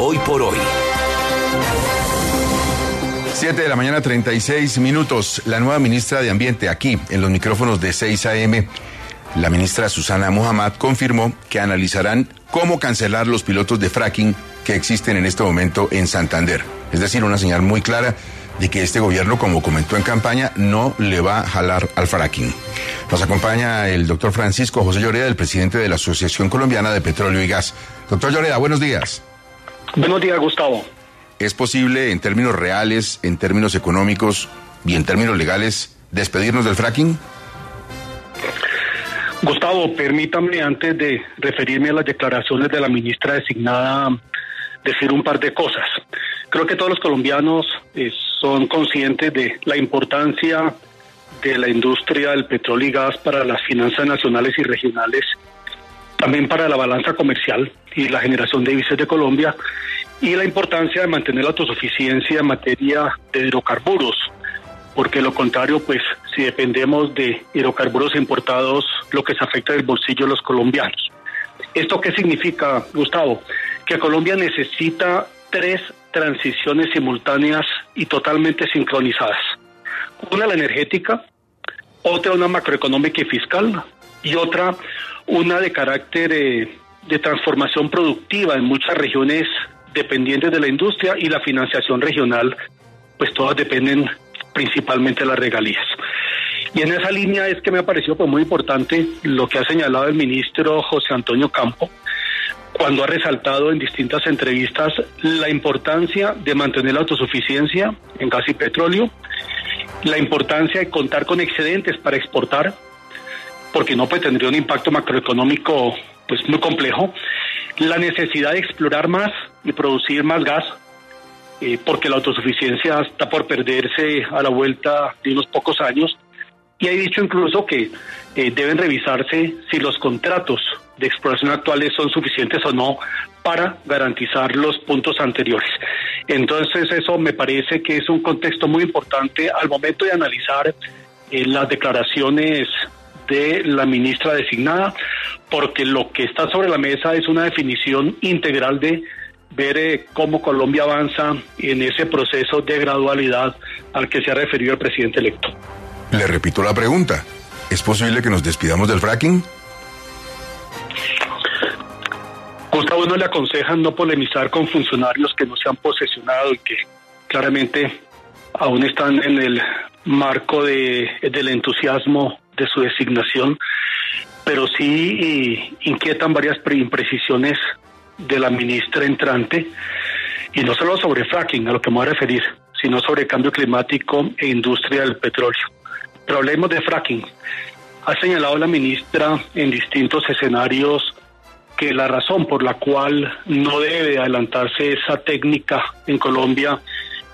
Hoy por hoy. 7 de la mañana, 36 minutos. La nueva ministra de Ambiente aquí, en los micrófonos de 6 AM, la ministra Susana Mohamed confirmó que analizarán cómo cancelar los pilotos de fracking que existen en este momento en Santander. Es decir, una señal muy clara de que este gobierno, como comentó en campaña, no le va a jalar al fracking. Nos acompaña el doctor Francisco José Lloreda, el presidente de la Asociación Colombiana de Petróleo y Gas. Doctor Lloreda, buenos días. Buenos días, Gustavo. ¿Es posible, en términos reales, en términos económicos y en términos legales, despedirnos del fracking? Gustavo, permítame, antes de referirme a las declaraciones de la ministra designada, decir un par de cosas. Creo que todos los colombianos eh, son conscientes de la importancia de la industria del petróleo y gas para las finanzas nacionales y regionales, también para la balanza comercial y la generación de divisas de Colombia, y la importancia de mantener la autosuficiencia en materia de hidrocarburos, porque lo contrario, pues si dependemos de hidrocarburos importados, lo que se afecta es el bolsillo de los colombianos. ¿Esto qué significa, Gustavo? Que Colombia necesita tres transiciones simultáneas y totalmente sincronizadas. Una la energética, otra una macroeconómica y fiscal y otra una de carácter eh, de transformación productiva en muchas regiones dependientes de la industria y la financiación regional, pues todas dependen principalmente de las regalías. Y en esa línea es que me ha parecido pues, muy importante lo que ha señalado el ministro José Antonio Campo, cuando ha resaltado en distintas entrevistas la importancia de mantener la autosuficiencia en gas y petróleo, la importancia de contar con excedentes para exportar, porque no pues tendría un impacto macroeconómico pues muy complejo, la necesidad de explorar más y producir más gas, eh, porque la autosuficiencia está por perderse a la vuelta de unos pocos años, y ha dicho incluso que eh, deben revisarse si los contratos de exploración actuales son suficientes o no para garantizar los puntos anteriores. Entonces eso me parece que es un contexto muy importante al momento de analizar eh, las declaraciones de la ministra designada, porque lo que está sobre la mesa es una definición integral de ver eh, cómo Colombia avanza en ese proceso de gradualidad al que se ha referido el presidente electo. Le repito la pregunta. ¿Es posible que nos despidamos del fracking? Gustavo no le aconsejan no polemizar con funcionarios que no se han posesionado y que claramente aún están en el marco de, del entusiasmo de su designación, pero sí inquietan varias imprecisiones de la ministra entrante, y no solo sobre fracking, a lo que me voy a referir, sino sobre cambio climático e industria del petróleo. Pero hablemos de fracking. Ha señalado la ministra en distintos escenarios que la razón por la cual no debe adelantarse esa técnica en Colombia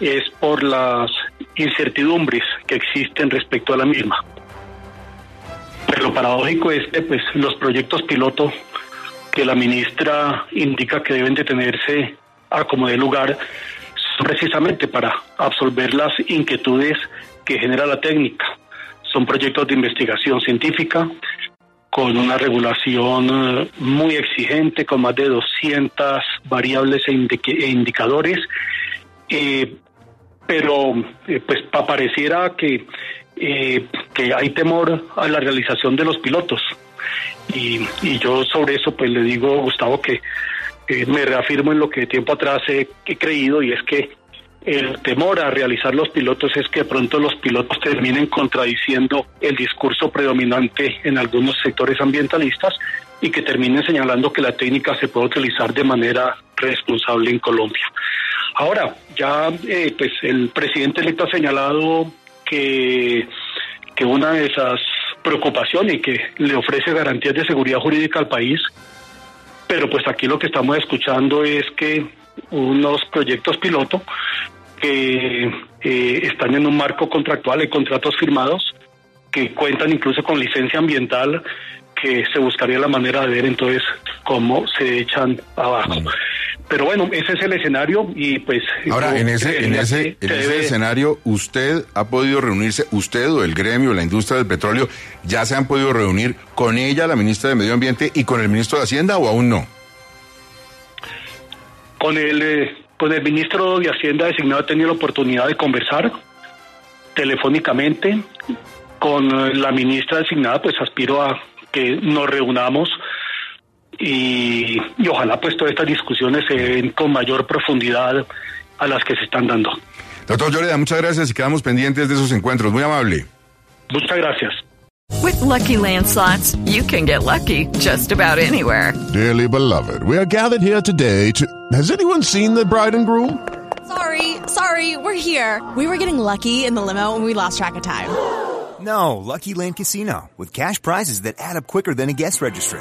es por las incertidumbres que existen respecto a la misma. Paradójico es que pues, los proyectos piloto que la ministra indica que deben detenerse a como de lugar son precisamente para absolver las inquietudes que genera la técnica. Son proyectos de investigación científica con una regulación eh, muy exigente, con más de 200 variables e, e indicadores, eh, pero eh, pues pareciera que, que hay temor a la realización de los pilotos. Y, y yo sobre eso pues le digo, Gustavo, que me reafirmo en lo que tiempo atrás he creído y es que el temor a realizar los pilotos es que pronto los pilotos terminen contradiciendo el discurso predominante en algunos sectores ambientalistas y que terminen señalando que la técnica se puede utilizar de manera responsable en Colombia. Ahora, ya eh, pues el presidente electo ha señalado que, que una de esas preocupaciones que le ofrece garantías de seguridad jurídica al país pero pues aquí lo que estamos escuchando es que unos proyectos piloto que eh, están en un marco contractual, hay contratos firmados que cuentan incluso con licencia ambiental que se buscaría la manera de ver entonces cómo se echan abajo. Pero bueno, ese es el escenario y pues... Ahora, en ese, en ese, en ese escenario, ¿usted ha podido reunirse, usted o el gremio, la industria del petróleo, ya se han podido reunir con ella, la ministra de Medio Ambiente, y con el ministro de Hacienda o aún no? Con el, eh, con el ministro de Hacienda designado he tenido la oportunidad de conversar telefónicamente. Con eh, la ministra designada, pues aspiro a que nos reunamos y, ojalá pues todas estas discusiones se den con mayor profundidad a las que se están dando. Doctor Lloreda, muchas gracias y quedamos pendientes de esos encuentros. Muy amable. Muchas gracias. With lucky landslots, you can get lucky just about anywhere. Dearly beloved, we are gathered here today to. Has anyone seen the bride and groom? Sorry, sorry, we're here. We were getting lucky in the limo and we lost track of time. No, Lucky Land Casino, with cash prizes that add up quicker than a guest registry